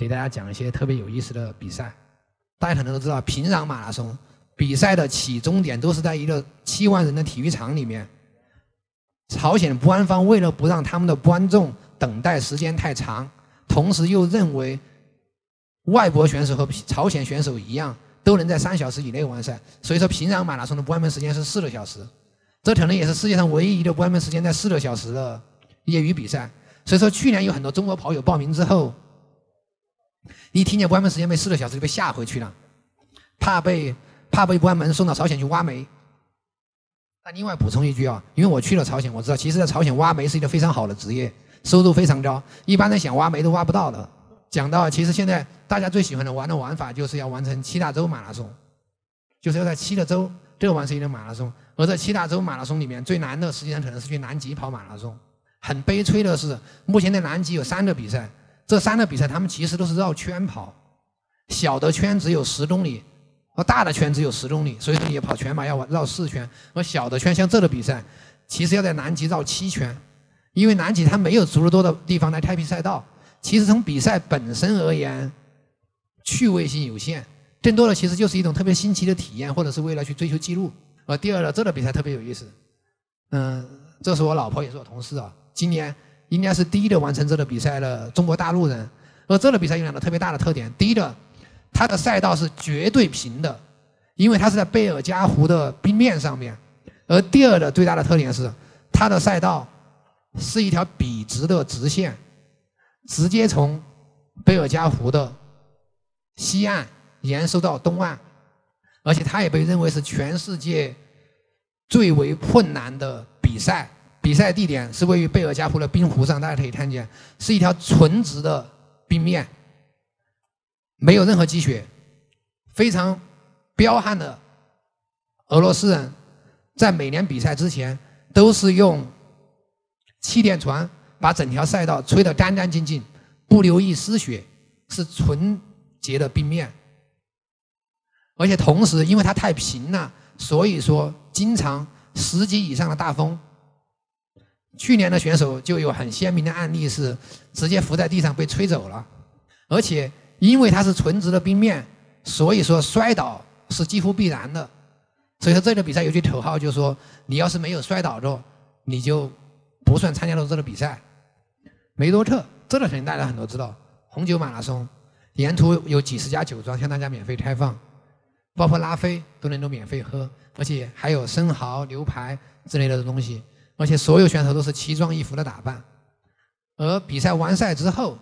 给大家讲一些特别有意思的比赛。大家可能都知道，平壤马拉松比赛的起终点都是在一个七万人的体育场里面。朝鲜官方为了不让他们的观众等待时间太长，同时又认为外国选手和朝鲜选手一样都能在三小时以内完赛，所以说平壤马拉松的关门时间是四个小时。这可能也是世界上唯一一个关门时间在四个小时的业余比赛。所以说，去年有很多中国跑友报名之后，一听见关门时间被四个小时就被吓回去了，怕被怕被关门送到朝鲜去挖煤。那另外补充一句啊，因为我去了朝鲜，我知道其实在朝鲜挖煤是一个非常好的职业，收入非常高，一般人想挖煤都挖不到的。讲到其实现在大家最喜欢的玩的玩法就是要完成七大洲马拉松，就是要在七个州都完成一个马拉松。而在七大洲马拉松里面最难的实际上可能是去南极跑马拉松。很悲催的是，目前在南极有三个比赛，这三个比赛他们其实都是绕圈跑，小的圈只有十公里，而大的圈只有十公里，所以说你跑全马要绕四圈。而小的圈像这个比赛，其实要在南极绕七圈，因为南极它没有足够多的地方来开辟赛道。其实从比赛本身而言，趣味性有限，更多的其实就是一种特别新奇的体验，或者是为了去追求记录。呃，第二呢，这个比赛特别有意思，嗯，这是我老婆也是我同事啊，今年应该是第一个完成这个比赛的中国大陆人。而这个比赛有两个特别大的特点，第一个，它的赛道是绝对平的，因为它是在贝尔加湖的冰面上面；而第二个最大的特点是，它的赛道是一条笔直的直线，直接从贝尔加湖的西岸延伸到东岸。而且它也被认为是全世界最为困难的比赛。比赛地点是位于贝尔加湖的冰湖上，大家可以看见，是一条纯直的冰面，没有任何积雪。非常彪悍的俄罗斯人，在每年比赛之前，都是用气垫船把整条赛道吹得干干净净，不留一丝雪，是纯洁的冰面。而且同时，因为它太平了，所以说经常十级以上的大风。去年的选手就有很鲜明的案例是直接浮在地上被吹走了。而且因为它是纯直的冰面，所以说摔倒是几乎必然的。所以说这个比赛有句口号，就是说你要是没有摔倒着，你就不算参加了这个比赛。梅多特，这个肯定大家很多知道，红酒马拉松，沿途有几十家酒庄向大家免费开放。包括拉菲都能够免费喝，而且还有生蚝、牛排之类的东西，而且所有选手都是奇装异服的打扮。而比赛完赛之后，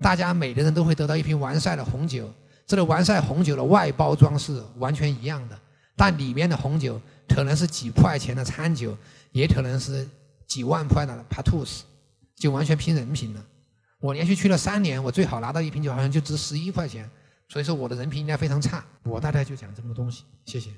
大家每个人都会得到一瓶完赛的红酒。这个完赛红酒的外包装是完全一样的，但里面的红酒可能是几块钱的餐酒，也可能是几万块的帕图斯，就完全拼人品了。我连续去了三年，我最好拿到一瓶酒好像就值十一块钱。所以说我的人品应该非常差，我大概就讲这么多东西，谢谢。